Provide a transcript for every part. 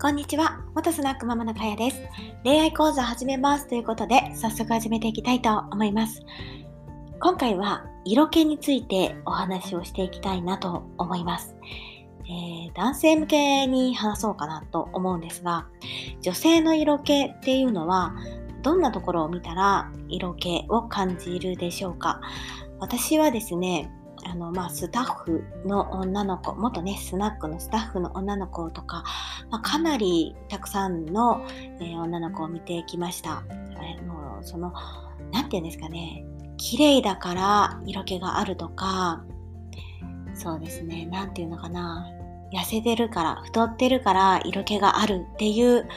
こんにちは。元スナックママのかやです。恋愛講座始めますということで、早速始めていきたいと思います。今回は色気についてお話をしていきたいなと思います。えー、男性向けに話そうかなと思うんですが、女性の色気っていうのは、どんなところを見たら色気を感じるでしょうか？私はですね、あの、まあ、スタッフの女の子、元ね、スナックのスタッフの女の子とか、まあ、かなりたくさんの、えー、女の子を見てきました。えー、もう、その、なんて言うんですかね、綺麗だから色気があるとか、そうですね、なんていうのかな、痩せてるから、太ってるから色気があるっていう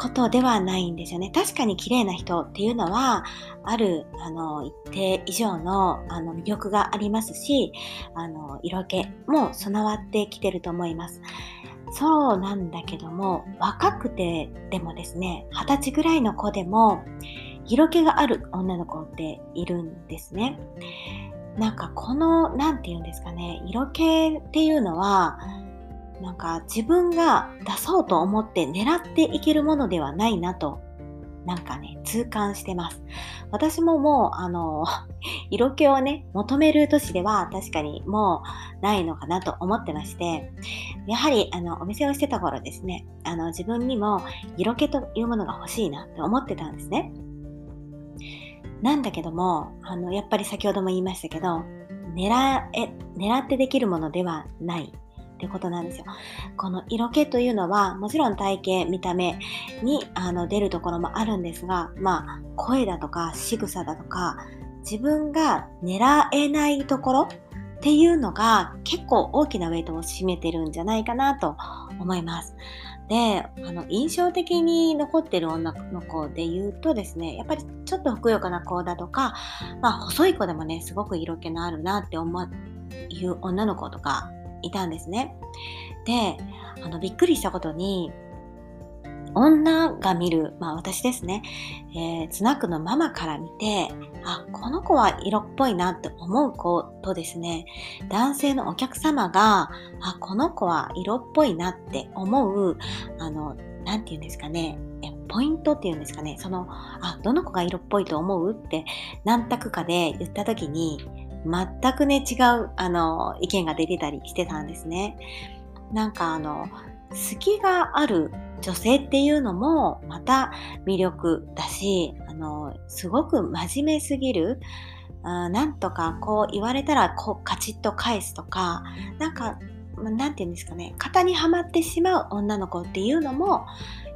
ことではないんですよね。確かに綺麗な人っていうのは、ある、あの、一定以上の、あの、魅力がありますし、あの、色気も備わってきてると思います。そうなんだけども、若くてでもですね、二十歳ぐらいの子でも、色気がある女の子っているんですね。なんかこの、なんて言うんですかね、色気っていうのは、なんか自分が出そうと思って狙っていけるものではないなと、なんかね、痛感してます。私ももう、あの、色気をね、求める年では確かにもうないのかなと思ってまして、やはり、あの、お店をしてた頃ですね、あの、自分にも色気というものが欲しいなって思ってたんですね。なんだけども、あの、やっぱり先ほども言いましたけど、狙え、狙ってできるものではないってことなんですよ。この色気というのは、もちろん体型、見た目にあの出るところもあるんですが、まあ、声だとか仕草だとか、自分が狙えないところっていうのが結構大きなウェイトを占めてるんじゃないかなと思います。で、あの、印象的に残ってる女の子で言うとですね、やっぱりちょっとふくよかな子だとか、まあ、細い子でもね、すごく色気のあるなって思う女の子とかいたんですね。で、あの、びっくりしたことに、女が見る、まあ私ですね、えー、スナックのママから見て、あ、この子は色っぽいなって思う子とですね、男性のお客様が、あ、この子は色っぽいなって思う、あの、なんて言うんですかね、ポイントっていうんですかね、その、あ、どの子が色っぽいと思うって何択かで言った時に、全くね、違う、あの、意見が出てたりしてたんですね。なんかあの、好きがある女性っていうのもまた魅力だし、あの、すごく真面目すぎる、あなんとかこう言われたらこうカチッと返すとか、なんか、なんて言うんですかね、型にはまってしまう女の子っていうのも、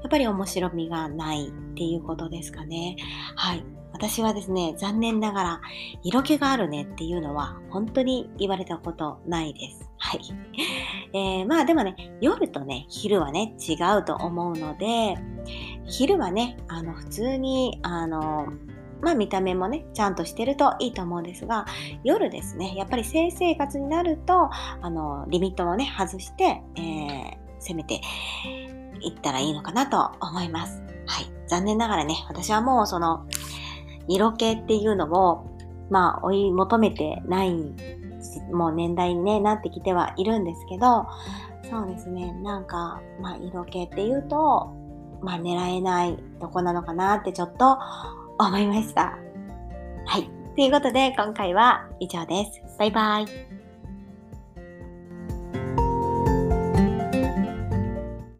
やっぱり面白みがないっていうことですかね。はい。私はですね、残念ながら、色気があるねっていうのは、本当に言われたことないです。はい。えー、まあでもね、夜とね、昼はね、違うと思うので、昼はね、あの、普通に、あの、まあ見た目もね、ちゃんとしてるといいと思うんですが、夜ですね、やっぱり性生活になると、あの、リミットをね、外して、えー、攻めていったらいいのかなと思います。はい。残念ながらね、私はもうその、色気っていうのを、まあ、追い求めてない、もう年代に、ね、なってきてはいるんですけど、そうですね、なんか、まあ、色気っていうと、まあ、狙えないとこなのかなってちょっと思いました。はい。ということで、今回は以上です。バイバイ。